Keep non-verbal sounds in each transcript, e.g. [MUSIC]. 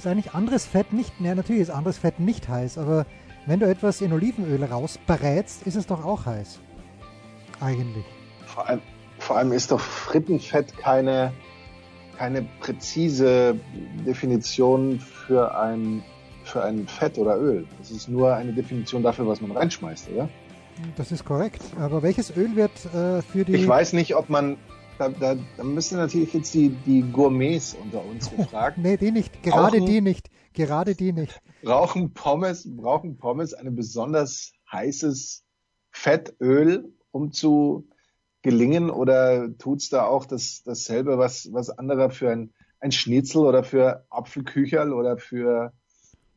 Ist eigentlich anderes Fett nicht, ne, natürlich ist anderes Fett nicht heiß, aber wenn du etwas in Olivenöl rausbrätst, ist es doch auch heiß. Eigentlich. Vor allem, vor allem ist doch Frittenfett keine, keine präzise Definition für ein, für ein Fett oder Öl. Das ist nur eine Definition dafür, was man reinschmeißt, oder? Das ist korrekt. Aber welches Öl wird äh, für die. Ich weiß nicht, ob man. Da, da, da müssen natürlich jetzt die, die Gourmets unter uns gefragt. [LAUGHS] nee, die nicht. Gerade Rauchen- die nicht. Gerade die nicht. brauchen Pommes, brauchen Pommes ein besonders heißes Fettöl, um zu gelingen? Oder tut's da auch das, dasselbe, was, was andere für ein, ein Schnitzel oder für Apfelkücherl oder für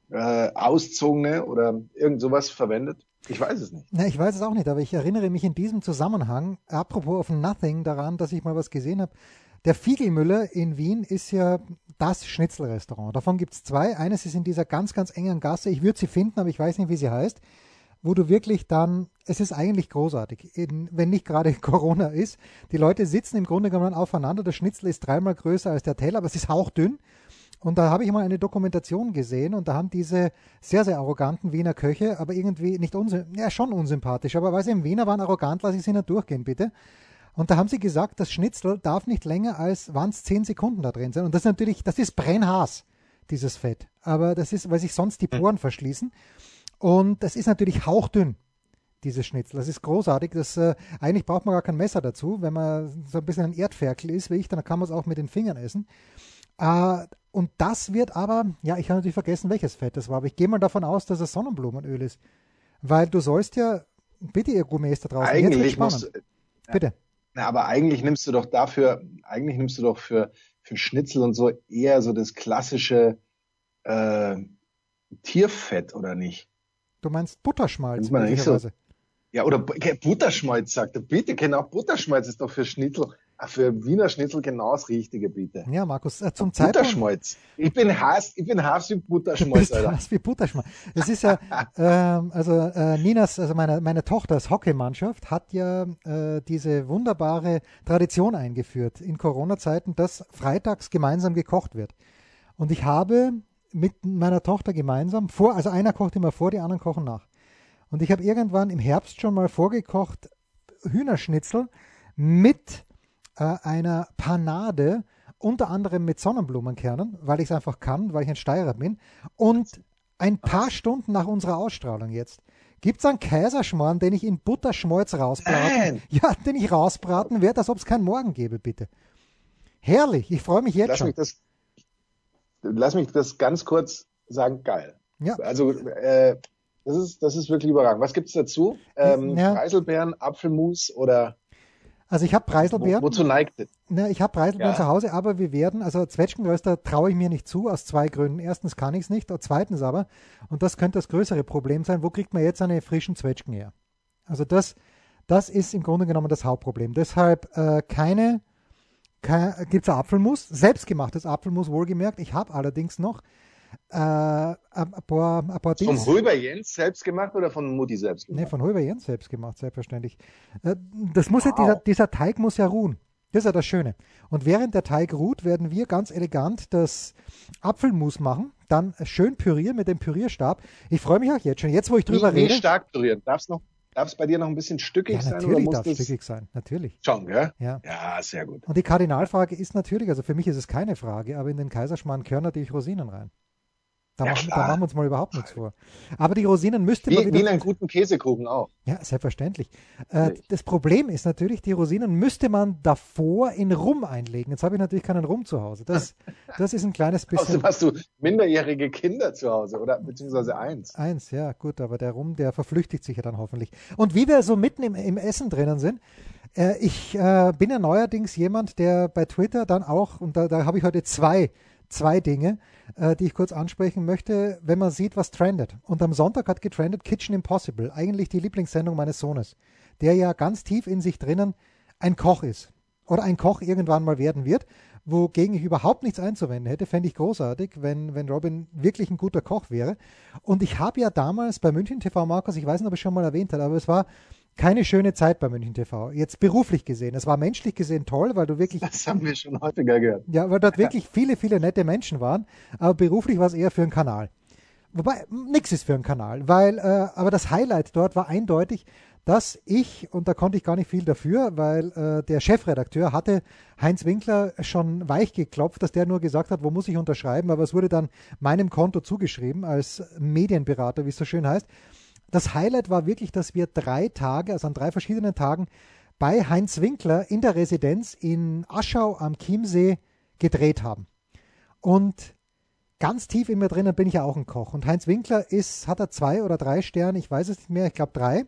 äh, Auszogene oder irgend sowas verwendet? Ich weiß es nicht. Na, ich weiß es auch nicht, aber ich erinnere mich in diesem Zusammenhang, apropos of Nothing, daran, dass ich mal was gesehen habe. Der Fiegelmüller in Wien ist ja das Schnitzelrestaurant. Davon gibt es zwei. Eines ist in dieser ganz, ganz engen Gasse. Ich würde sie finden, aber ich weiß nicht, wie sie heißt. Wo du wirklich dann, es ist eigentlich großartig, in, wenn nicht gerade [LAUGHS] Corona ist. Die Leute sitzen im Grunde genommen aufeinander. Das Schnitzel ist dreimal größer als der Teller, aber es ist hauchdünn. Und da habe ich mal eine Dokumentation gesehen und da haben diese sehr, sehr arroganten Wiener Köche, aber irgendwie nicht unsympathisch, ja schon unsympathisch, aber weil sie im Wiener waren arrogant, lasse ich sie nicht durchgehen, bitte. Und da haben sie gesagt, das Schnitzel darf nicht länger als, waren es zehn Sekunden da drin sein. Und das ist natürlich, das ist brennhaß, dieses Fett. Aber das ist, weil sich sonst die Poren verschließen. Und das ist natürlich hauchdünn, dieses Schnitzel. Das ist großartig. Das, äh, eigentlich braucht man gar kein Messer dazu. Wenn man so ein bisschen ein Erdferkel ist wie ich, dann kann man es auch mit den Fingern essen. Äh, und das wird aber, ja, ich habe natürlich vergessen, welches Fett das war, aber ich gehe mal davon aus, dass es Sonnenblumenöl ist. Weil du sollst ja, bitte ihr Gourmets da draußen, Eigentlich musst, Bitte. na, aber eigentlich nimmst du doch dafür, eigentlich nimmst du doch für, für Schnitzel und so eher so das klassische äh, Tierfett, oder nicht? Du meinst Butterschmalz, nicht so- möglicherweise. Ja, oder Butterschmalz, sagt er. Bitte, genau, Butterschmalz ist doch für Schnitzel, für Wiener Schnitzel genau das Richtige, bitte. Ja, Markus, äh, zum Zeitpunkt. Butterschmalz. Ich bin Hass, ich bin Hass wie Du Butterschmalz, bist Alter. was wie Butterschmalz. [LAUGHS] Es ist ja, [LAUGHS] ähm, also äh, Ninas, also meine, meine Tochters Hockeymannschaft hat ja äh, diese wunderbare Tradition eingeführt in Corona-Zeiten, dass freitags gemeinsam gekocht wird. Und ich habe mit meiner Tochter gemeinsam vor, also einer kocht immer vor, die anderen kochen nach. Und ich habe irgendwann im Herbst schon mal vorgekocht Hühnerschnitzel mit äh, einer Panade, unter anderem mit Sonnenblumenkernen, weil ich es einfach kann, weil ich ein Steirer bin. Und ein paar Stunden nach unserer Ausstrahlung jetzt gibt es einen Kaiserschmarrn, den ich in Butterschmalz rausbraten, Nein. [LAUGHS] ja, den ich rausbraten werde, als ob es keinen Morgen gäbe, bitte. Herrlich, ich freue mich jetzt Lass schon. mich das, lass mich das ganz kurz sagen, geil. Ja. Also, äh, das ist, das ist wirklich überragend. Was gibt's dazu? Ähm, Ja. Preiselbeeren, Apfelmus oder Also ich habe wo, Preiselbeeren. wozu neigt es? Ne, ich habe Preiselbeeren Ja. zu Hause, aber wir werden, also Zwetschgenröster traue ich mir nicht zu, aus zwei Gründen. Erstens kann ich es nicht, und zweitens aber, und das könnte das größere Problem sein, wo kriegt man jetzt eine frischen Zwetschgen her? Also das, das ist im Grunde genommen das Hauptproblem. Deshalb äh, keine, kein, gibt es Apfelmus, selbstgemachtes Apfelmus wohlgemerkt. Ich habe allerdings noch äh, ein paar, ein paar Dings. Röber Jens selbst gemacht oder von Mutti selbst Nee, gemacht? von Holber Jens selbst gemacht, selbstverständlich. Äh, Das muss ja, Wow. dieser, dieser Teig muss ja ruhen. Das ist ja das Schöne. Und während der Teig ruht, werden wir ganz elegant das Apfelmus machen, dann schön pürieren mit dem Pürierstab. Ich freue mich auch jetzt schon. Jetzt, wo ich drüber Wie, wie rede. stark pürieren? Darf's noch, darf's bei dir noch ein bisschen stückig Ja, sein natürlich darf es stückig sein. Natürlich. schon, gell? Ja. Ja, sehr gut. Und die Kardinalfrage ist natürlich, also für mich ist es keine Frage, aber in den Kaiserschmarrn gehören natürlich Rosinen rein. Da, Ja, machen, da machen wir uns mal überhaupt nichts vor. Aber die Rosinen müsste Wie, man wie wieder in einem guten Käsekuchen auch. Ja, selbstverständlich. Äh, das Problem ist natürlich, die Rosinen müsste man davor in Rum einlegen. Jetzt habe ich natürlich keinen Rum zu Hause. Das, [LAUGHS] das ist ein kleines bisschen. Außerdem hast du minderjährige Kinder zu Hause oder beziehungsweise eins. Eins, ja, gut, aber der Rum, der verflüchtigt sich ja dann hoffentlich. Und wie wir so mitten im, im Essen drinnen sind, äh, ich äh, bin ja neuerdings jemand, der bei Twitter dann auch, und da, da habe ich heute zwei zwei Dinge, äh, die ich kurz ansprechen möchte, wenn man sieht, was trendet. Und am Sonntag hat getrendet Kitchen Impossible, eigentlich die Lieblingssendung meines Sohnes, der ja ganz tief in sich drinnen ein Koch ist oder ein Koch irgendwann mal werden wird, wogegen ich überhaupt nichts einzuwenden hätte, fände ich großartig, wenn, wenn Robin wirklich ein guter Koch wäre. Und ich habe ja damals bei München TV, Markus, ich weiß nicht, ob ich schon mal erwähnt habe, aber es war keine schöne Zeit bei München TV. Jetzt beruflich gesehen. Es war menschlich gesehen toll, weil du wirklich. Das haben wir schon häufiger gehört. Ja, weil dort wirklich viele, viele nette Menschen waren. Aber beruflich war es eher für einen Kanal. Wobei, nichts ist für einen Kanal, weil, äh, aber das Highlight dort war eindeutig, dass ich, und da konnte ich gar nicht viel dafür, weil äh, der Chefredakteur hatte Heinz Winkler schon weich geklopft, dass der nur gesagt hat, wo muss ich unterschreiben, aber es wurde dann meinem Konto zugeschrieben als Medienberater, wie es so schön heißt. Das Highlight war wirklich, dass wir drei Tage, also an drei verschiedenen Tagen, bei Heinz Winkler in der Residenz in Aschau am Chiemsee gedreht haben. Und ganz tief in mir drinnen bin ich ja auch ein Koch. Und Heinz Winkler ist, hat er zwei oder drei Sterne, ich weiß es nicht mehr, ich glaube drei.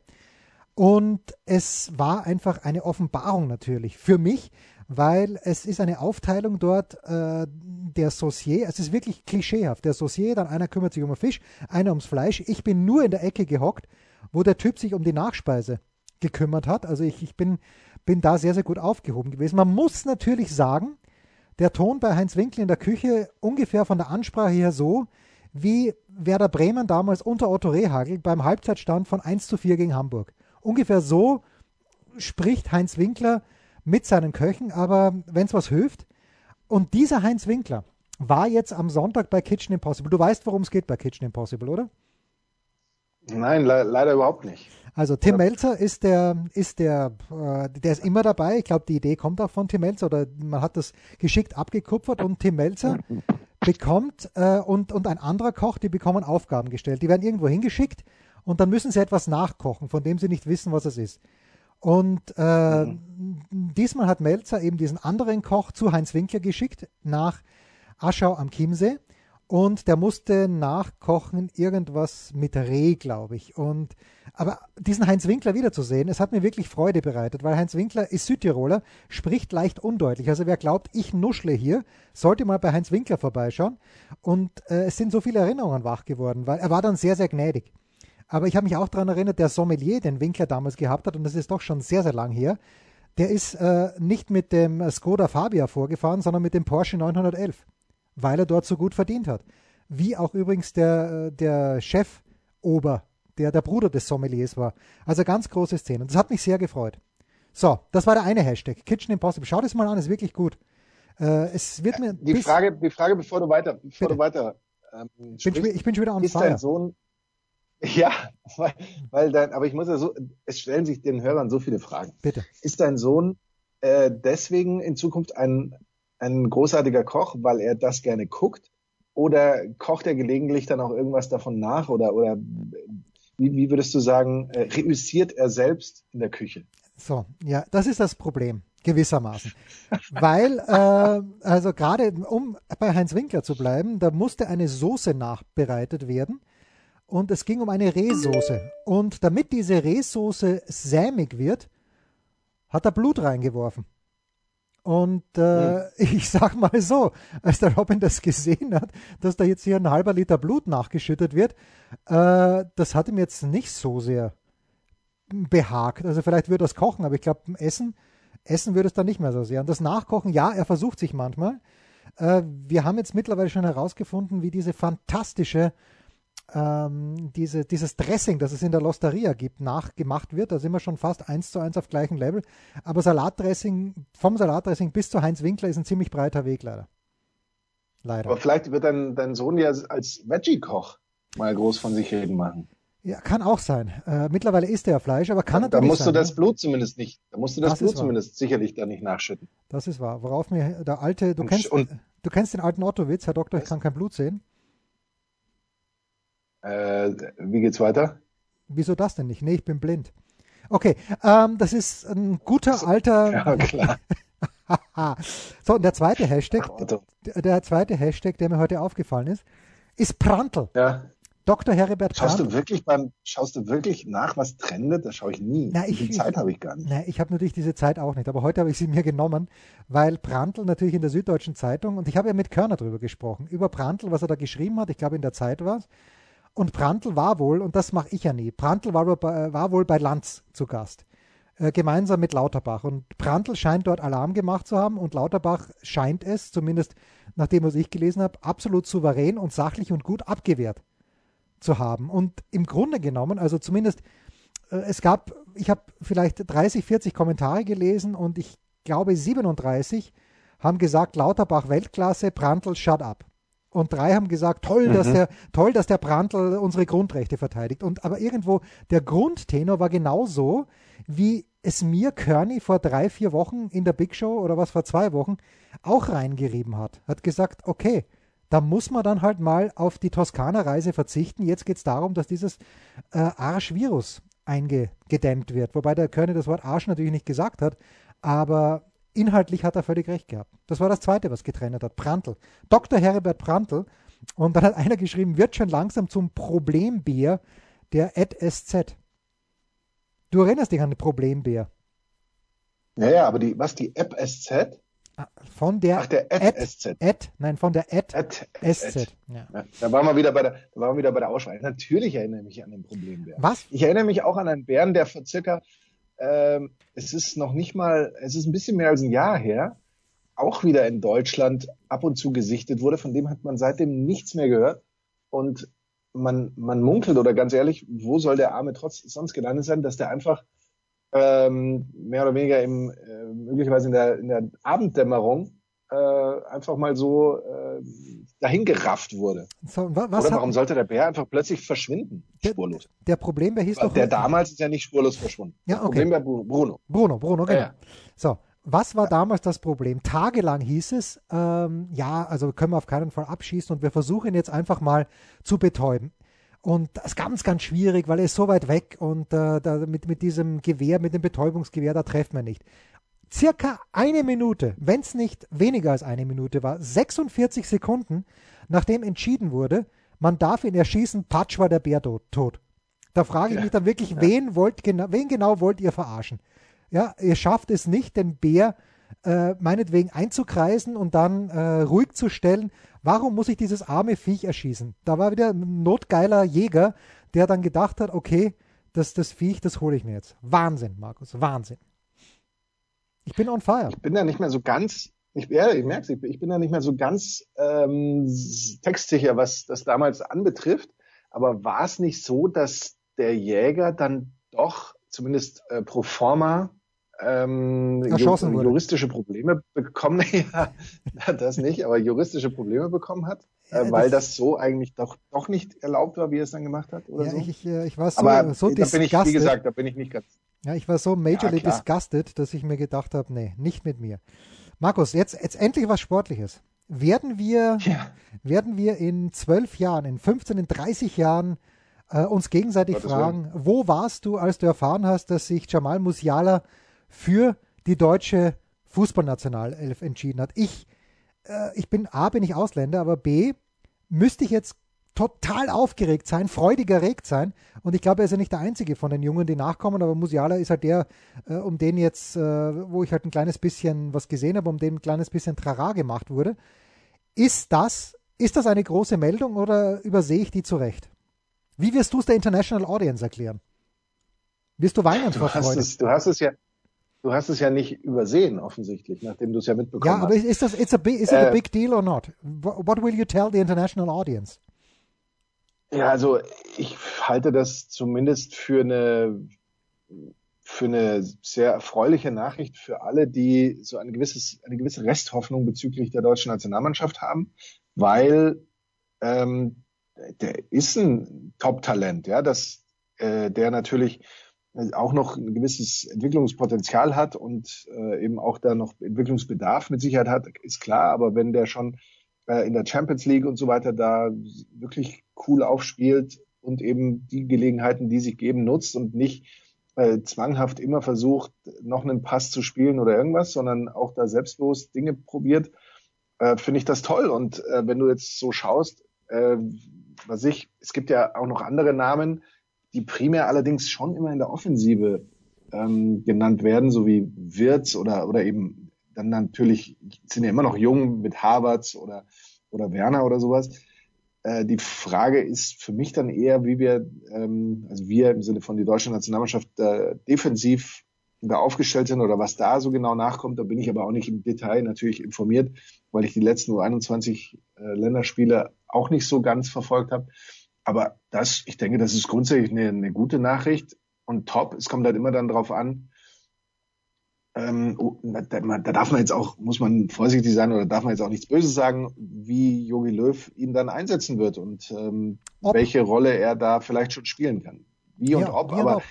Und es war einfach eine Offenbarung natürlich für mich, weil es ist eine Aufteilung dort äh, der Saucier, es ist wirklich klischeehaft. Der Saucier, dann einer kümmert sich um den Fisch, einer ums Fleisch. Ich bin nur in der Ecke gehockt, wo der Typ sich um die Nachspeise gekümmert hat. Also ich, ich bin, bin da sehr, sehr gut aufgehoben gewesen. Man muss natürlich sagen, der Ton bei Heinz Winkel in der Küche ungefähr von der Ansprache her so, wie Werder Bremen damals unter Otto Rehagel beim Halbzeitstand von 1 zu 4 gegen Hamburg. Ungefähr so spricht Heinz Winkler mit seinen Köchen, aber wenn es was hilft. Und dieser Heinz Winkler war jetzt am Sonntag bei Kitchen Impossible. Du weißt, worum es geht bei Kitchen Impossible, oder? Nein, le leider überhaupt nicht. Also Tim Melzer ist der, ist der, äh, der ist immer dabei. Ich glaube, die Idee kommt auch von Tim Melzer oder man hat das geschickt abgekupfert und Tim Melzer bekommt äh, und, und ein anderer Koch, die bekommen Aufgaben gestellt. Die werden irgendwo hingeschickt und dann müssen sie etwas nachkochen, von dem sie nicht wissen, was es ist. Und äh, mhm. diesmal hat Melzer eben diesen anderen Koch zu Heinz Winkler geschickt nach Aschau am Chiemsee. Und der musste nachkochen irgendwas mit Reh, glaube ich. Und aber diesen Heinz Winkler wiederzusehen, es hat mir wirklich Freude bereitet, weil Heinz Winkler ist Südtiroler, spricht leicht undeutlich. Also wer glaubt, ich nuschle hier, sollte mal bei Heinz Winkler vorbeischauen. Und äh, es sind so viele Erinnerungen wach geworden, weil er war dann sehr, sehr gnädig. Aber ich habe mich auch daran erinnert, der Sommelier, den Winkler damals gehabt hat, und das ist doch schon sehr, sehr lang her, der ist äh, nicht mit dem Skoda Fabia vorgefahren, sondern mit dem Porsche 911, weil er dort so gut verdient hat. Wie auch übrigens der, äh, der Chef Ober, der der Bruder des Sommeliers war. Also ganz große Szene. Das hat mich sehr gefreut. So, das war der eine Hashtag. Kitchen Impossible. Schau das mal an, ist wirklich gut. Äh, es wird mir die Frage, die Frage, bevor du weiter, bevor du weiter ähm, sprichst, bin, ich bin schon wieder on ist. Dein Sohn, [LAUGHS] ja, weil, weil dein, aber ich muss ja so, es stellen sich den Hörern so viele Fragen. Bitte. Ist dein Sohn äh, deswegen in Zukunft ein, ein großartiger Koch, weil er das gerne guckt? Oder kocht er gelegentlich dann auch irgendwas davon nach? Oder, oder wie, wie würdest du sagen, äh, reüssiert er selbst in der Küche? So, ja, das ist das Problem gewissermaßen. [LAUGHS] Weil, äh, also gerade um bei Heinz Winkler zu bleiben, da musste eine Soße nachbereitet werden und es ging um eine Rehsoße. Und damit diese Rehsoße sämig wird, hat er Blut reingeworfen. Und äh, hm. [LAUGHS] ich sag mal so, als der Robin das gesehen hat, dass da jetzt hier ein halber Liter Blut nachgeschüttet wird, äh, das hat ihm jetzt nicht so sehr behagt. Also vielleicht würde er es kochen, aber ich glaube, Essen, Essen würde es dann nicht mehr so sehr. Und das Nachkochen, ja, er versucht sich manchmal. Äh, wir haben jetzt mittlerweile schon herausgefunden, wie diese fantastische ähm, diese, dieses Dressing, das es in der Losteria gibt, nachgemacht wird. Da sind wir schon fast eins zu eins auf gleichem Level. Aber Salatdressing, vom Salatdressing bis zu Heinz Winkler ist ein ziemlich breiter Weg leider. Leider. Aber vielleicht wird dein, dein Sohn ja als Veggie-Koch mal groß von sich reden machen. Ja, kann auch sein. Äh, mittlerweile isst er Fleisch, aber kann da, natürlich Da musst sein, du das ne? Blut zumindest nicht, da musst du das, das Blut zumindest sicherlich da nicht nachschütten. Das ist wahr. Worauf mir der alte, du und, kennst, und, du kennst den alten Otto-Witz, Herr Doktor, ich kann kein Blut sehen. Äh, wie geht's weiter? Wieso das denn nicht? Nee, ich bin blind. Okay, ähm, das ist ein guter alter. [LAUGHS] Ja, klar. [LAUGHS] so, und der zweite Hashtag, der, zweite Hashtag, der mir heute aufgefallen ist, ist Prantl. Ja. Dr. Heribert Schaust Prantl. du wirklich beim, schaust du wirklich nach, was trendet? Das schaue ich nie. Na, ich, die Zeit habe ich gar nicht. Na, ich habe natürlich diese Zeit auch nicht, aber heute habe ich sie mir genommen, weil Prantl natürlich in der Süddeutschen Zeitung, und ich habe ja mit Körner drüber gesprochen, über Prantl, was er da geschrieben hat, ich glaube in der Zeit war es, und Prantl war wohl, und das mache ich ja nie, Prantl war, war wohl bei Lanz zu Gast, äh, gemeinsam mit Lauterbach. Und Prantl scheint dort Alarm gemacht zu haben und Lauterbach scheint es, zumindest nach dem, was ich gelesen habe, absolut souverän und sachlich und gut abgewehrt zu haben. Und im Grunde genommen, also zumindest, äh, es gab, ich habe vielleicht 30, 40 Kommentare gelesen und ich glaube 37 haben gesagt, Lauterbach Weltklasse, Prantl shut up. Und drei haben gesagt, toll, mhm. dass der, toll, dass der Prantl unsere Grundrechte verteidigt. Und aber irgendwo der Grundtenor war genauso, wie es mir Kearney vor drei, vier Wochen in der Big Show oder was vor zwei Wochen auch reingerieben hat. Hat gesagt, okay, da muss man dann halt mal auf die Toskana-Reise verzichten. Jetzt geht es darum, dass dieses äh, Arsch-Virus eingedämmt wird. Wobei der Körner das Wort Arsch natürlich nicht gesagt hat, aber inhaltlich hat er völlig recht gehabt. Das war das Zweite, was getrennt hat. Prantl. Dr. Herbert Prantl. Und dann hat einer geschrieben, wird schon langsam zum Problembär der SZ. Du erinnerst dich an den Problembär. Ja, ja, aber die, was, die App SZ? Von der, Ach, der Ad, SZ. Ad, nein, von der Ad, Ad SZ. Ja. Ja, da waren wir wieder bei der, da waren wir wieder bei der Auswahl. Natürlich erinnere ich mich an den Problembären. Was? Ich erinnere mich auch an einen Bären, der vor circa, ähm, es ist noch nicht mal, es ist ein bisschen mehr als ein Jahr her, auch wieder in Deutschland ab und zu gesichtet wurde. Von dem hat man seitdem nichts mehr gehört. Und man, man munkelt oder ganz ehrlich, wo soll der Arme trotz sonst gelandet sein, dass der einfach ähm, mehr oder weniger im, äh, möglicherweise in der, in der Abenddämmerung äh, einfach mal so äh, dahin gerafft wurde. So, Oder warum sollte der Bär einfach plötzlich verschwinden? Der, spurlos. Der Problembär hieß doch. Der damals ist ja nicht spurlos verschwunden. Ja, okay. Problembär Bruno. Bruno, Bruno, genau. Ja, ja. So, was war damals das Problem? Tagelang hieß es, ähm, ja, also können wir auf keinen Fall abschießen und wir versuchen ihn jetzt einfach mal zu betäuben. Und das ist ganz, ganz schwierig, weil er ist so weit weg und äh, da, mit, mit diesem Gewehr, mit dem Betäubungsgewehr, da trefft man nicht. Circa eine Minute, wenn es nicht weniger als eine Minute war, 46 Sekunden, nachdem entschieden wurde, man darf ihn erschießen, patsch war der Bär tot. Da frage ich Ja. mich dann wirklich, Ja. wen, wollt, genau, wen genau wollt ihr verarschen? Ja, ihr schafft es nicht, den Bär äh, meinetwegen einzukreisen und dann äh, ruhig zu stellen. Warum muss ich dieses arme Viech erschießen? Da war wieder ein notgeiler Jäger, der dann gedacht hat, okay, das, das Viech, das hole ich mir jetzt. Wahnsinn, Markus, Wahnsinn. Ich bin on fire. Ich bin da nicht mehr so ganz, ich, ja, ich merke ich, ich bin da nicht mehr so ganz ähm, textsicher, was das damals anbetrifft. Aber war es nicht so, dass der Jäger dann doch zumindest äh, pro forma ähm, ju juristische Probleme bekommen, [LAUGHS] ja, das nicht, aber juristische Probleme bekommen hat, Ja, äh, weil das- das, so eigentlich doch doch nicht erlaubt war, wie er es dann gemacht hat oder Ja, so. ich, ich, äh, ich war so, aber so da bin ich, wie gesagt, da bin ich nicht ganz. Ja, ich war so majorly Ja, disgusted, dass ich mir gedacht habe, nee, nicht mit mir. Markus, jetzt, jetzt endlich was Sportliches. Werden wir, Ja. werden wir in zwölf Jahren, in 15, in 30 Jahren äh, uns gegenseitig Gottes fragen, wo warst du, als du erfahren hast, dass sich Jamal Musiala für die deutsche Fußballnationalelf entschieden hat? Ich, äh, ich bin A, bin ich Ausländer, aber B, müsste ich jetzt total aufgeregt sein, freudig erregt sein. Und ich glaube, er ist ja nicht der Einzige von den Jungen, die nachkommen, aber Musiala ist halt der, äh, um den jetzt, äh, wo ich halt ein kleines bisschen was gesehen habe, um den ein kleines bisschen Trara gemacht wurde. Ist das, ist das eine große Meldung oder übersehe ich die zurecht? Wie wirst du es der International Audience erklären? Wirst du weinen vor hast Freude? es, du hast es ja, du hast es ja nicht übersehen, offensichtlich, nachdem du es ja mitbekommen Ja, aber hast. ist, das, it's a big, is it a Äh, big deal or not? What will you tell the international audience? Ja, also ich halte das zumindest für eine, für eine sehr erfreuliche Nachricht für alle, die so ein gewisses, eine gewisse Resthoffnung bezüglich der deutschen Nationalmannschaft haben, weil ähm, der ist ein Top-Talent, ja, das, äh, der natürlich auch noch ein gewisses Entwicklungspotenzial hat und äh, eben auch da noch Entwicklungsbedarf mit Sicherheit hat, ist klar, aber wenn der schon äh, in der Champions League und so weiter da wirklich cool aufspielt und eben die Gelegenheiten, die sich geben, nutzt und nicht äh, zwanghaft immer versucht, noch einen Pass zu spielen oder irgendwas, sondern auch da selbstlos Dinge probiert, äh, finde ich das toll. Und äh, wenn du jetzt so schaust, äh, was ich, es gibt ja auch noch andere Namen, die primär allerdings schon immer in der Offensive ähm, genannt werden, so wie Wirtz oder, oder eben dann natürlich sind ja immer noch jung mit Harvards oder, oder Werner oder sowas. Äh, die Frage ist für mich dann eher, wie wir, ähm, also wir im Sinne von die deutsche Nationalmannschaft äh, defensiv da aufgestellt sind oder was da so genau nachkommt. Da bin ich aber auch nicht im Detail natürlich informiert, weil ich die letzten U21 äh, Länderspiele auch nicht so ganz verfolgt habe. Aber das, ich denke, das ist grundsätzlich eine, eine gute Nachricht und top. Es kommt halt immer dann drauf an, ähm, oh, da, da, darf man jetzt auch, muss man vorsichtig sein oder darf man jetzt auch nichts Böses sagen, wie Jogi Löw ihn dann einsetzen wird und ähm, welche Rolle er da vielleicht schon spielen kann. Wie und ja, ob, aber ob.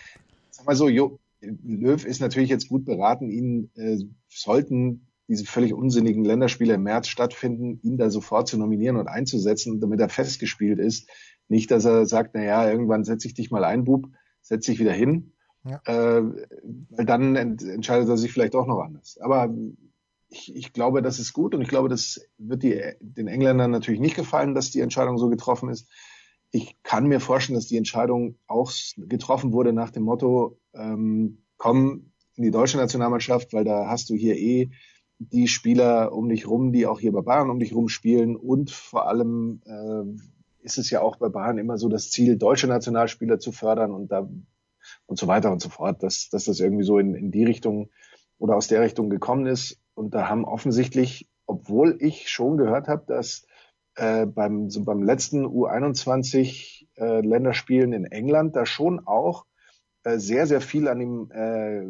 sag mal so, jo, Löw ist natürlich jetzt gut beraten, ihn äh, sollten diese völlig unsinnigen Länderspiele im März stattfinden, ihn da sofort zu nominieren und einzusetzen, damit er festgespielt ist. Nicht, dass er sagt, na ja, irgendwann setze ich dich mal ein, Bub, setz dich wieder hin, ja. Äh, dann ent entscheidet er sich vielleicht auch noch anders. Aber ich, ich glaube, das ist gut und ich glaube, das wird die, den Engländern natürlich nicht gefallen, dass die Entscheidung so getroffen ist. Ich kann mir vorstellen, dass die Entscheidung auch getroffen wurde nach dem Motto, ähm, komm in die deutsche Nationalmannschaft, weil da hast du hier eh die Spieler um dich rum, die auch hier bei Bayern um dich rum spielen und vor allem äh, ist es ja auch bei Bayern immer so das Ziel, deutsche Nationalspieler zu fördern und da und so weiter und so fort, dass, dass das irgendwie so in, in die Richtung oder aus der Richtung gekommen ist. Und da haben offensichtlich, obwohl ich schon gehört habe, dass äh, beim, so beim letzten U21 äh, Länderspielen in England da schon auch äh, sehr, sehr viel an ihm äh,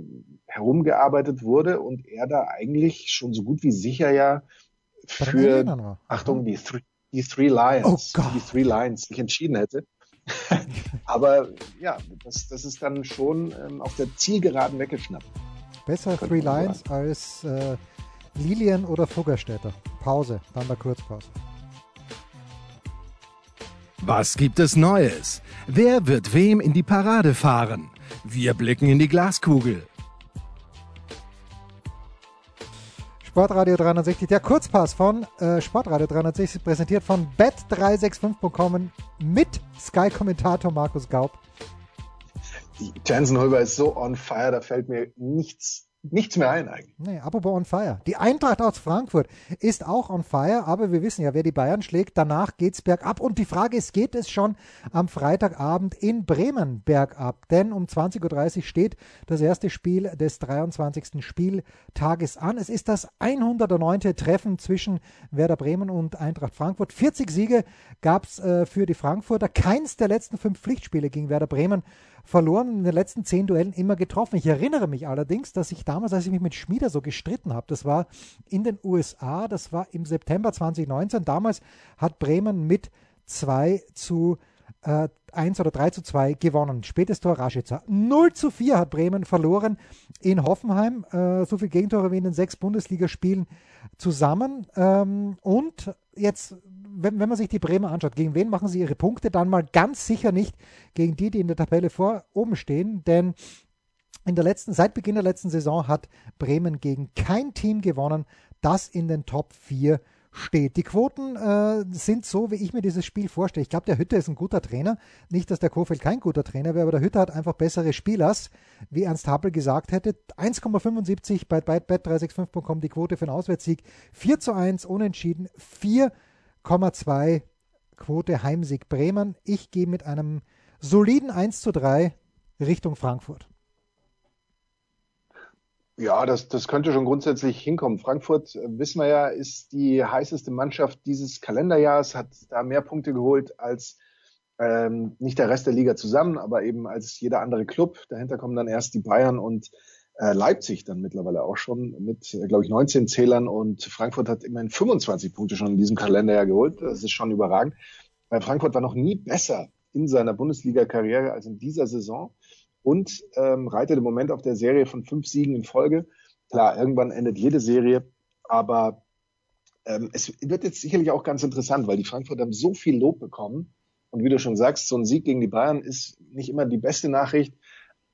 herumgearbeitet wurde und er da eigentlich schon so gut wie sicher ja für, Achtung, die, Th die Three Lions, oh die Three Lions sich entschieden hätte. [LAUGHS] Aber ja, das, das ist dann schon ähm, auf der Zielgeraden weggeschnappt. Besser Three Lions als äh, Lilien oder Fuggerstädter. Pause, dann der Kurzpause. Was gibt es Neues? Wer wird wem in die Parade fahren? Wir blicken in die Glaskugel. Sportradio 360, der Kurzpass von äh, Sportradio 360, präsentiert von bet365.com mit Sky-Kommentator Markus Gaub. Jensen Holber ist so on fire, da fällt mir nichts nichts mehr ein eigentlich. Nee, apropos on fire. Die Eintracht aus Frankfurt ist auch on fire, aber wir wissen ja, wer die Bayern schlägt, danach geht's bergab. Und die Frage ist, geht es schon am Freitagabend in Bremen bergab? Denn um 20.30 Uhr steht das erste Spiel des 23. Spieltages an. Es ist das 109. Treffen zwischen Werder Bremen und Eintracht Frankfurt. 40 Siege gab's äh, für die Frankfurter. Keins der letzten fünf Pflichtspiele gegen Werder Bremen verloren in den letzten zehn Duellen immer getroffen. Ich erinnere mich allerdings, dass ich damals, als ich mich mit Schmieder so gestritten habe, das war in den USA, das war im September 2019. Damals hat Bremen mit 2 zu äh, 1 oder 3 zu 2 gewonnen. Spätes Tor Raschitzer. 0 zu 4 hat Bremen verloren in Hoffenheim. Äh, so viele Gegentore wie in den sechs Bundesligaspielen zusammen. Ähm, und jetzt wenn, wenn man sich die Bremer anschaut, gegen wen machen sie ihre Punkte? Dann mal ganz sicher nicht gegen die, die in der Tabelle vor oben stehen, denn in der letzten, seit Beginn der letzten Saison hat Bremen gegen kein Team gewonnen, das in den Top 4 steht. Die Quoten äh, sind so, wie ich mir dieses Spiel vorstelle. Ich glaube, der Hütte ist ein guter Trainer. Nicht, dass der Kofeld kein guter Trainer wäre, aber der Hütte hat einfach bessere Spielers, wie Ernst Happel gesagt hätte. 1,75 bei bet365.com die Quote für einen Auswärtssieg. 4 zu 1 unentschieden. 4 2 Quote Heimsieg Bremen. Ich gehe mit einem soliden 1 zu 3 Richtung Frankfurt. Ja, das, das könnte schon grundsätzlich hinkommen. Frankfurt, äh, wissen wir ja, ist die heißeste Mannschaft dieses Kalenderjahres, hat da mehr Punkte geholt als ähm, nicht der Rest der Liga zusammen, aber eben als jeder andere Club. Dahinter kommen dann erst die Bayern und Leipzig dann mittlerweile auch schon mit, äh, glaube ich, 19 Zählern und Frankfurt hat immerhin 25 Punkte schon in diesem Kalenderjahr geholt. Das ist schon überragend. Weil Frankfurt war noch nie besser in seiner Bundesliga-Karriere als in dieser Saison und ähm, reitet im Moment auf der Serie von fünf Siegen in Folge. Klar, irgendwann endet jede Serie, aber ähm, es wird jetzt sicherlich auch ganz interessant, weil die Frankfurter haben so viel Lob bekommen. Und wie du schon sagst, so ein Sieg gegen die Bayern ist nicht immer die beste Nachricht.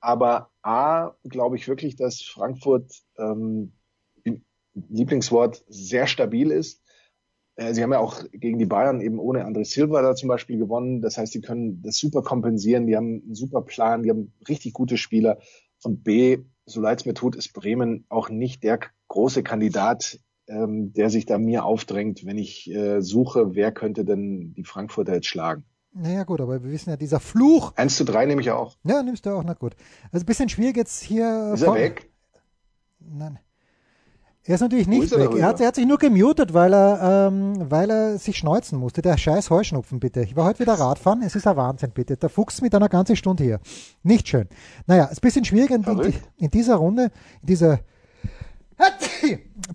Aber A, glaube ich wirklich, dass Frankfurt, ähm, Lieblingswort, sehr stabil ist. Äh, sie haben ja auch gegen die Bayern eben ohne André Silva da zum Beispiel gewonnen. Das heißt, sie können das super kompensieren. Die haben einen super Plan. Die haben richtig gute Spieler. Und B, so leid es mir tut, ist Bremen auch nicht der große Kandidat, ähm, der sich da mir aufdrängt, wenn ich äh, suche, wer könnte denn die Frankfurter jetzt schlagen. Naja gut, aber wir wissen ja, dieser Fluch. 1 zu 3 nehme ich auch. Ja, nimmst du auch, na gut. Also ein bisschen schwierig jetzt hier. Ist er weg? Nein. Er ist natürlich nicht ist weg. Er hat, er hat, sich nur gemutet, weil er, ähm, weil er sich schneuzen musste. Der scheiß Heuschnupfen, bitte. Ich war heute wieder Radfahren. Es ist ein Wahnsinn, bitte. Der Fuchs mit einer ganzen Stunde hier. Nicht schön. Naja, ist ein bisschen schwierig in, in, in dieser Runde, in dieser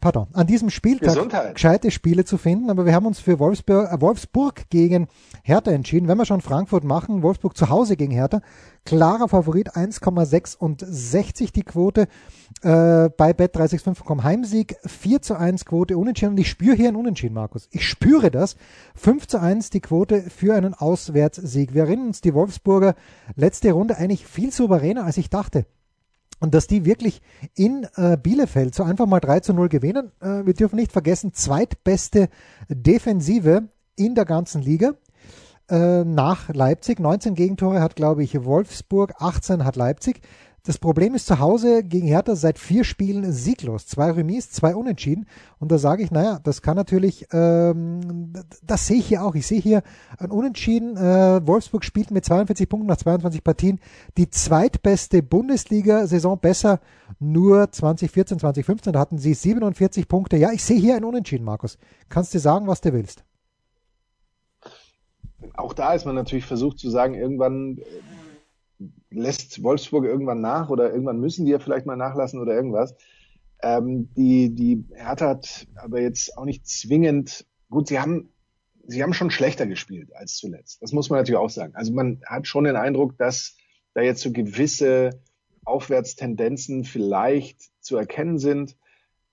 Pardon, an diesem Spieltag Gesundheit. gescheite Spiele zu finden, aber wir haben uns für Wolfsburg, äh, Wolfsburg gegen Hertha entschieden. Wenn wir schon Frankfurt machen, Wolfsburg zu Hause gegen Hertha, klarer Favorit 1,66 die Quote äh, bei Bet365.com Heimsieg, 4 zu 1 Quote unentschieden und ich spüre hier ein Unentschieden, Markus. Ich spüre das. 5 zu 1 die Quote für einen Auswärtssieg. Wir erinnern uns, die Wolfsburger letzte Runde eigentlich viel souveräner, als ich dachte. Und dass die wirklich in äh, Bielefeld so einfach mal 3 zu 0 gewinnen. Äh, wir dürfen nicht vergessen, zweitbeste Defensive in der ganzen Liga äh, nach Leipzig. 19 Gegentore hat, glaube ich, Wolfsburg, 18 hat Leipzig. Das Problem ist zu Hause gegen Hertha seit vier Spielen sieglos. Zwei Remis, zwei Unentschieden. Und da sage ich, naja, das kann natürlich, ähm, das sehe ich hier auch. Ich sehe hier ein Unentschieden. Äh, Wolfsburg spielt mit 42 Punkten nach 22 Partien die zweitbeste Bundesliga-Saison besser. Nur 2014, 2015, da hatten sie 47 Punkte. Ja, ich sehe hier ein Unentschieden, Markus. Kannst du sagen, was du willst. Auch da ist man natürlich versucht zu sagen, irgendwann lässt Wolfsburg irgendwann nach oder irgendwann müssen die ja vielleicht mal nachlassen oder irgendwas. Ähm, die, die Hertha hat aber jetzt auch nicht zwingend, gut, sie haben, sie haben schon schlechter gespielt als zuletzt. Das muss man natürlich auch sagen. Also man hat schon den Eindruck, dass da jetzt so gewisse Aufwärtstendenzen vielleicht zu erkennen sind.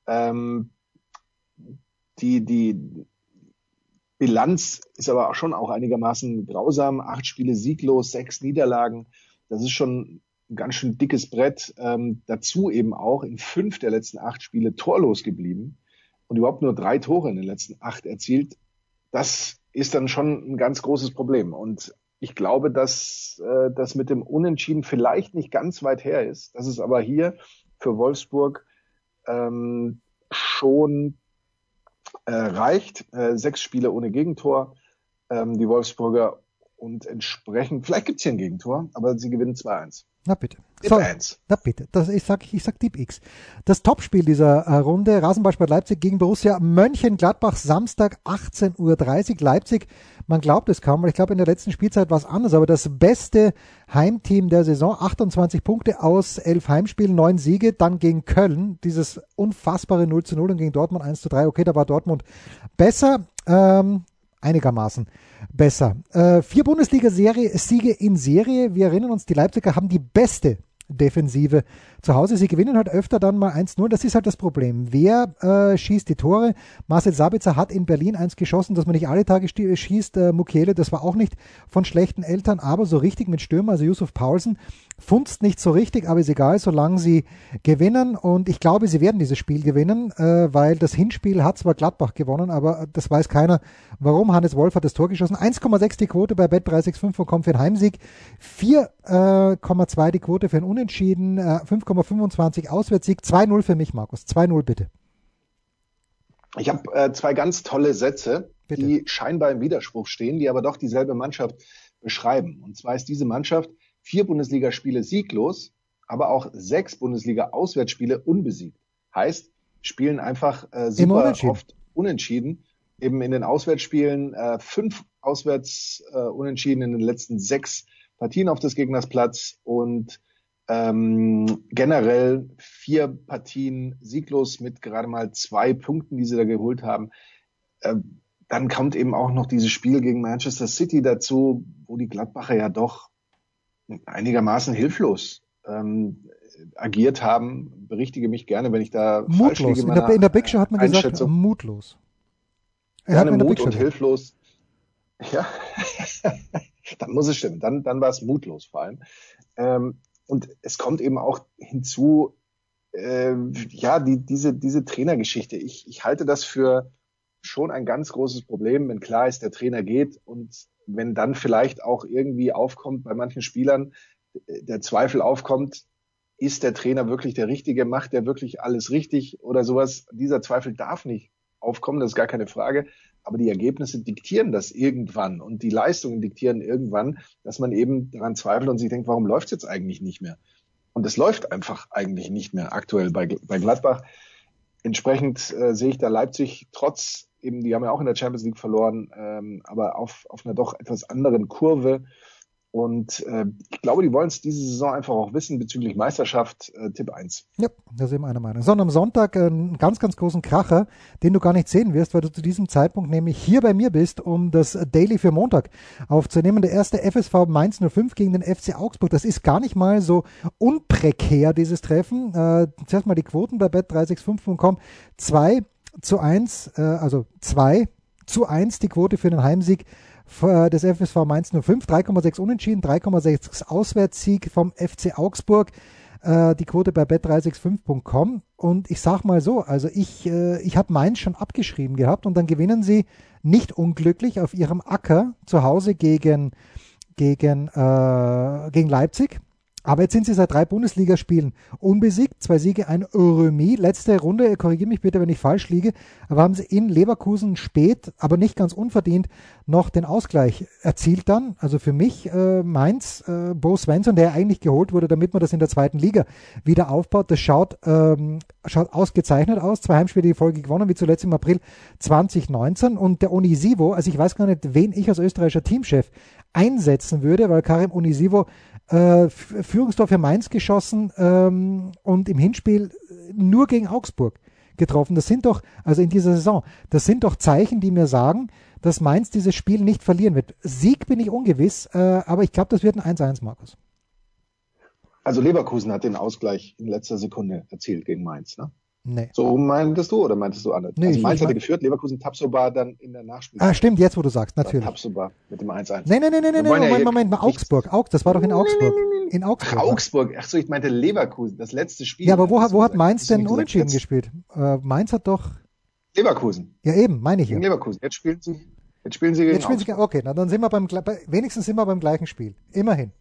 Ähm, die, die Bilanz ist aber auch schon auch einigermaßen grausam. Acht Spiele sieglos, sechs Niederlagen. Das ist schon ein ganz schön dickes Brett. Ähm, dazu eben auch in fünf der letzten acht Spiele torlos geblieben und überhaupt nur drei Tore in den letzten acht erzielt. Das ist dann schon ein ganz großes Problem. Und ich glaube, dass äh, das mit dem Unentschieden vielleicht nicht ganz weit her ist. Das ist aber hier für Wolfsburg ähm, schon äh, reicht. Äh, sechs Spiele ohne Gegentor. Ähm, die Wolfsburger und entsprechend, vielleicht gibt es hier ein Gegentor, aber sie gewinnen 2-1. Na bitte. So, na bitte. Das, ich sag, ich sag Deep X. Das Topspiel dieser äh, Runde, Rasenballsport Leipzig gegen Borussia Mönchengladbach, Samstag 18.30 Uhr. Leipzig, man glaubt es kaum, weil ich glaube, in der letzten Spielzeit war es anders, aber das beste Heimteam der Saison, 28 Punkte aus elf Heimspielen, neun Siege, dann gegen Köln, dieses unfassbare 0 zu 0 und gegen Dortmund 1 zu 3. Okay, da war Dortmund besser. Ähm, einigermaßen besser. Äh, vier Bundesliga-Siege in Serie. Wir erinnern uns, die Leipziger haben die beste Defensive zu Hause. Sie gewinnen halt öfter dann mal 1-0. Das ist halt das Problem. Wer äh, schießt die Tore? Marcel Sabitzer hat in Berlin eins geschossen, dass man nicht alle Tage schießt. Äh, Mukiele, das war auch nicht von schlechten Eltern, aber so richtig mit Stürmer, also Yusuf Paulsen, funzt nicht so richtig, aber ist egal, solange sie gewinnen. Und ich glaube, sie werden dieses Spiel gewinnen, äh, weil das Hinspiel hat zwar Gladbach gewonnen, aber das weiß keiner, warum. Hannes Wolf hat das Tor geschossen. 1,6 die Quote bei Bet365 kommt für einen Heimsieg. 4,2 die Quote für einen Unentschieden. Äh, 5,25 Auswärtssieg. 2-0 für mich, Markus. 2-0 bitte. Ich habe äh, zwei ganz tolle Sätze, bitte. die scheinbar im Widerspruch stehen, die aber doch dieselbe Mannschaft beschreiben. Und zwar ist diese Mannschaft vier Bundesligaspiele sieglos, aber auch sechs Bundesliga-Auswärtsspiele unbesiegt. Heißt, spielen einfach äh, super unentschieden. oft unentschieden. Eben in den Auswärtsspielen äh, fünf Auswärts äh, unentschieden in den letzten sechs Partien auf des Gegners Platz und ähm, generell vier Partien sieglos mit gerade mal zwei Punkten, die sie da geholt haben. Ähm, dann kommt eben auch noch dieses Spiel gegen Manchester City dazu, wo die Gladbacher ja doch einigermaßen hilflos ähm, agiert haben. Berichtige mich gerne, wenn ich da mutlos. falsch liege. In der, in der Big Show hat man gesagt, mutlos. Er Gerne Mut und hilflos. Ja, [LAUGHS] dann muss es stimmen. Dann, dann war es mutlos vor allem. Ähm, und es kommt eben auch hinzu, äh, ja, die, diese, diese Trainergeschichte. Ich, ich halte das für schon ein ganz großes Problem, wenn klar ist, der Trainer geht und wenn dann vielleicht auch irgendwie aufkommt bei manchen Spielern, der Zweifel aufkommt, ist der Trainer wirklich der Richtige, macht er wirklich alles richtig oder sowas. Dieser Zweifel darf nicht aufkommen, das ist gar keine Frage. Aber die Ergebnisse diktieren das irgendwann und die Leistungen diktieren irgendwann, dass man eben daran zweifelt und sich denkt, warum läuft es jetzt eigentlich nicht mehr? Und es läuft einfach eigentlich nicht mehr aktuell bei, bei Gladbach. Entsprechend äh, sehe ich da Leipzig trotz eben, die haben ja auch in der Champions League verloren, ähm, aber auf, auf einer doch etwas anderen Kurve. Und äh, ich glaube, die wollen es diese Saison einfach auch wissen bezüglich Meisterschaft. Äh, Tipp 1. Ja, da sind wir einer Meinung. Sondern am Sonntag äh, einen ganz, ganz großen Kracher, den du gar nicht sehen wirst, weil du zu diesem Zeitpunkt nämlich hier bei mir bist, um das Daily für Montag aufzunehmen. Der erste FSV Mainz 05 gegen den FC Augsburg. Das ist gar nicht mal so unprekär, dieses Treffen. Äh, zuerst mal die Quoten bei bet365.com. 2 zu 1, äh, also 2 zu 1 die Quote für den Heimsieg des FSV Mainz 05, 3,6 Unentschieden, 3,6 Auswärtssieg vom FC Augsburg. Äh, die Quote bei bet365.com und ich sag mal so, also ich, äh, ich habe Mainz schon abgeschrieben gehabt und dann gewinnen sie nicht unglücklich auf ihrem Acker zu Hause gegen, gegen, äh, gegen Leipzig aber jetzt sind sie seit drei Bundesligaspielen unbesiegt, zwei Siege, ein Remis. Letzte Runde, korrigiere mich bitte, wenn ich falsch liege, aber haben sie in Leverkusen spät, aber nicht ganz unverdient, noch den Ausgleich erzielt dann. Also für mich äh, Mainz, äh, Bo Svensson, der eigentlich geholt wurde, damit man das in der zweiten Liga wieder aufbaut, das schaut, ähm, schaut ausgezeichnet aus. Zwei Heimspiele die Folge gewonnen, wie zuletzt im April 2019. Und der Onisivo, also ich weiß gar nicht, wen ich als österreichischer Teamchef einsetzen würde, weil Karim Onisivo äh, Führungstor für Mainz geschossen ähm, und im Hinspiel nur gegen Augsburg getroffen. Das sind doch, also in dieser Saison, das sind doch Zeichen, die mir sagen, dass Mainz dieses Spiel nicht verlieren wird. Sieg bin ich ungewiss, äh, aber ich glaube, das wird ein 1-1, Markus. Also Leverkusen hat den Ausgleich in letzter Sekunde erzielt gegen Mainz, ne? Nee. So meintest du oder meintest du anders? Nee, also Mainz hatte mein- geführt, Leverkusen Tapsoba dann in der Nachspielzeit. Ah, stimmt, jetzt wo du sagst, natürlich. Tapsoba mit dem 1-1. Nee, nee, nee, nee, nee, wollen ja Moment, Moment, mal Augsburg. Augs, das war doch in Augsburg. nee, nee, nee. In Ach, Augsburg. Augsburg. Ach so, ich meinte Leverkusen, das letzte Spiel. Ja, aber wo, wo hat. Mainz denn unentschieden jetzt- gespielt? Äh, Mainz hat doch, Leverkusen. ja eben, meine ich ja. Leverkusen. Jetzt spielen sie, jetzt spielen sie gegen Jetzt spielen sie, Augsburg. okay, na, dann sind wir beim, wenigstens sind wir beim gleichen Spiel. Immerhin. [LAUGHS]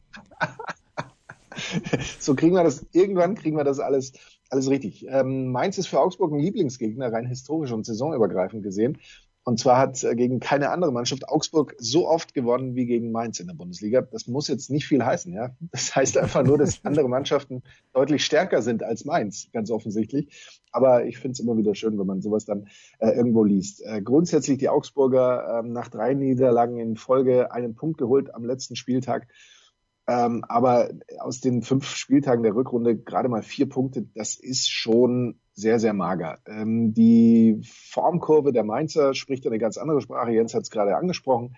So kriegen wir das, irgendwann kriegen wir das alles, alles richtig. Ähm, Mainz ist für Augsburg ein Lieblingsgegner, rein historisch und saisonübergreifend gesehen. Und zwar hat äh, gegen keine andere Mannschaft Augsburg so oft gewonnen wie gegen Mainz in der Bundesliga. Das muss jetzt nicht viel heißen, ja. Das heißt einfach nur, dass andere Mannschaften deutlich stärker sind als Mainz, ganz offensichtlich. Aber ich finde es immer wieder schön, wenn man sowas dann äh, irgendwo liest. Äh, grundsätzlich die Augsburger ähm, nach drei Niederlagen in Folge einen Punkt geholt am letzten Spieltag. Ähm, aber aus den fünf Spieltagen der Rückrunde gerade mal vier Punkte, das ist schon sehr, sehr mager. Ähm, die Formkurve der Mainzer spricht eine ganz andere Sprache. Jens hat es gerade angesprochen.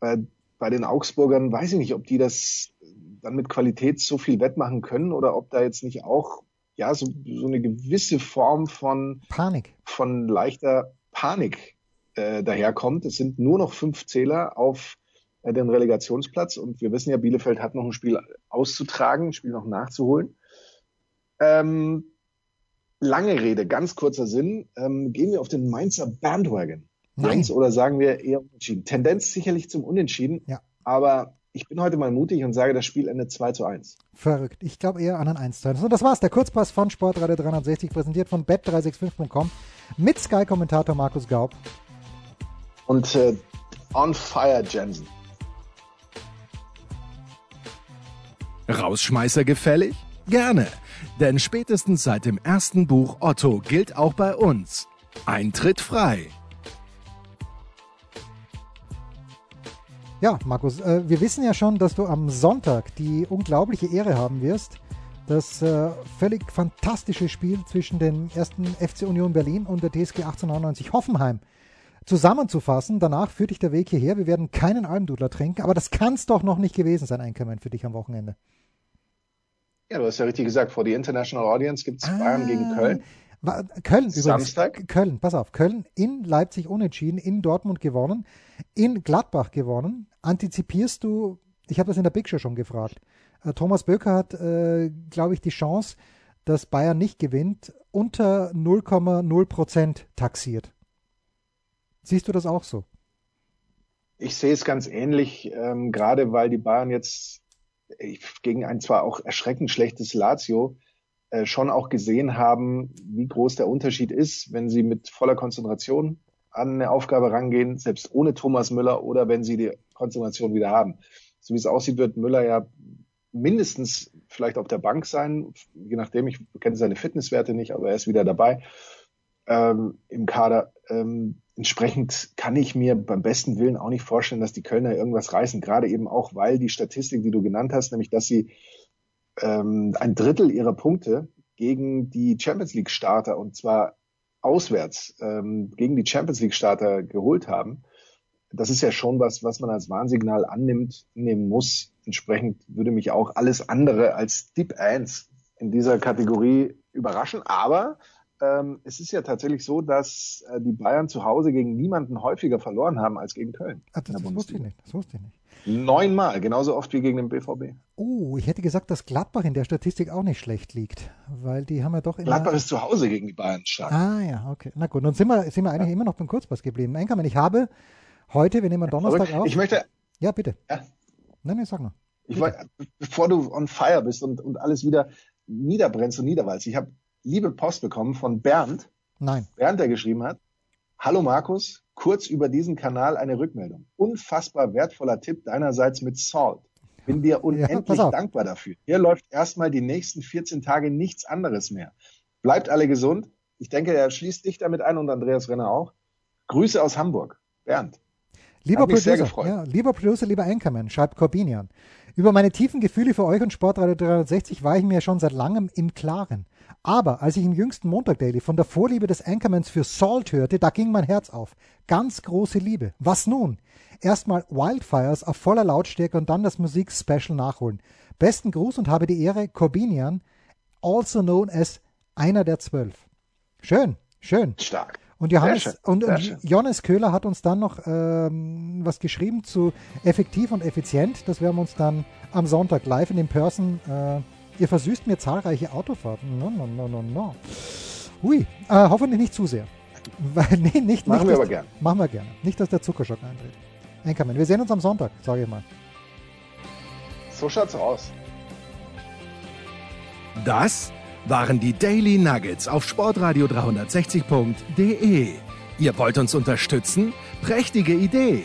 Äh, bei den Augsburgern weiß ich nicht, ob die das dann mit Qualität so viel wettmachen können oder ob da jetzt nicht auch ja so, so eine gewisse Form von Panik. von leichter Panik äh, daherkommt. Es sind nur noch fünf Zähler auf den Relegationsplatz und wir wissen ja, Bielefeld hat noch ein Spiel auszutragen, ein Spiel noch nachzuholen. Ähm, lange Rede, ganz kurzer Sinn. Ähm, gehen wir auf den Mainzer Bandwagon. Nein. Jens, oder sagen wir eher Unentschieden? Tendenz sicherlich zum Unentschieden, Ja. aber ich bin heute mal mutig und sage, das Spiel endet 2 zu 1. Verrückt. Ich glaube eher an ein 1 zu 1. Und das war's. Der Kurzpass von Sportradio 360, präsentiert von bet365.com mit Sky-Kommentator Markus Gaub. Und äh, on fire Jensen. Rausschmeißer gefällig? Gerne, denn spätestens seit dem ersten Buch Otto gilt auch bei uns. Eintritt frei. Ja, Markus, äh, wir wissen ja schon, dass du am Sonntag die unglaubliche Ehre haben wirst, das äh, völlig fantastische Spiel zwischen dem ersten FC Union Berlin und der TSG 1899 Hoffenheim zusammenzufassen. Danach führt dich der Weg hierher. Wir werden keinen Almdudler trinken, aber das kann es doch noch nicht gewesen sein, Einkommen für dich am Wochenende. Ja, du hast ja richtig gesagt, vor die International Audience gibt's Bayern gegen Köln. Köln übrigens. Samstag? Köln, pass auf. Köln in Leipzig unentschieden, in Dortmund gewonnen, in Gladbach gewonnen. Antizipierst du, ich habe das in der Big Show schon gefragt, äh, Thomas Böker hat, äh, glaube ich, die Chance, dass Bayern nicht gewinnt, unter 0,0 Prozent taxiert. Siehst du das auch so? Ich sehe es ganz ähnlich, ähm, gerade weil die Bayern jetzt gegen ein zwar auch erschreckend schlechtes Lazio äh, schon auch gesehen haben, wie groß der Unterschied ist, wenn sie mit voller Konzentration an eine Aufgabe rangehen, selbst ohne Thomas Müller oder wenn sie die Konzentration wieder haben. So wie es aussieht, wird Müller ja mindestens vielleicht auf der Bank sein, je nachdem, ich kenne seine Fitnesswerte nicht, aber er ist wieder dabei ähm, im Kader. Ähm, entsprechend kann ich mir beim besten Willen auch nicht vorstellen, dass die Kölner irgendwas reißen, gerade eben auch, weil die Statistik, die du genannt hast, nämlich dass sie ähm, ein Drittel ihrer Punkte gegen die Champions League Starter und zwar auswärts ähm, gegen die Champions League Starter geholt haben. Das ist ja schon was, was man als Warnsignal annimmt, nehmen muss. Entsprechend würde mich auch alles andere als Deep 1 in dieser Kategorie überraschen. Aber ähm, es ist ja tatsächlich so, dass äh, die Bayern zu Hause gegen niemanden häufiger verloren haben als gegen Köln. Ah, das, das wusste ich nicht. Das wusste ich nicht. Neunmal, genauso oft wie gegen den BVB. Oh, ich hätte gesagt, dass Gladbach in der Statistik auch nicht schlecht liegt, weil die haben ja doch immer... Gladbach ist zu Hause gegen die Bayern stark. Ah ja, okay. Na gut, dann sind wir, sind wir eigentlich ja. immer noch beim Kurzpass geblieben. Einkommen, ich habe heute, wir nehmen Donnerstag auf... Ich möchte... Ja, bitte. Ja. Nein, nein, sag noch. Ich wollte, bevor du on fire bist und, und alles wieder niederbrennst und niederwalzt, ich habe liebe Post bekommen von Bernd. Nein. Bernd, der geschrieben hat, Hallo Markus, kurz über diesen Kanal eine Rückmeldung. Unfassbar wertvoller Tipp deinerseits mit Salt. Bin dir unendlich ja, dankbar dafür. Hier läuft erstmal die nächsten 14 Tage nichts anderes mehr. Bleibt alle gesund. Ich denke, er schließt dich damit ein und Andreas Renner auch. Grüße aus Hamburg. Bernd. Lieber Producer, ja, lieber Producer, lieber Anchorman, schreibt Corbinian. Über meine tiefen Gefühle für euch und Sportradio 360 war ich mir schon seit langem im Klaren. Aber als ich im jüngsten Montag Daily von der Vorliebe des Anchormans für Salt hörte, da ging mein Herz auf. Ganz große Liebe. Was nun? Erstmal Wildfires auf voller Lautstärke und dann das Musik-Special nachholen. Besten Gruß und habe die Ehre, Corbinian, also known as einer der zwölf. Schön, schön. Stark. Und Johannes und, und Johannes Köhler hat uns dann noch ähm, was geschrieben zu effektiv und effizient. Das werden wir uns dann am Sonntag live in dem Person äh, Ihr versüßt mir zahlreiche Autofahrten. No, no, no, no, no. Hui, äh, hoffentlich nicht zu sehr. [LAUGHS] Weil, nee, nicht, machen nicht, wir aber gerne. Machen wir gerne. Nicht, dass der Zuckerschock eintritt. Enkermann, wir sehen uns am Sonntag, sage ich mal. So schaut's aus. Das waren die Daily Nuggets auf Sportradio 360.de. Ihr wollt uns unterstützen? Prächtige Idee!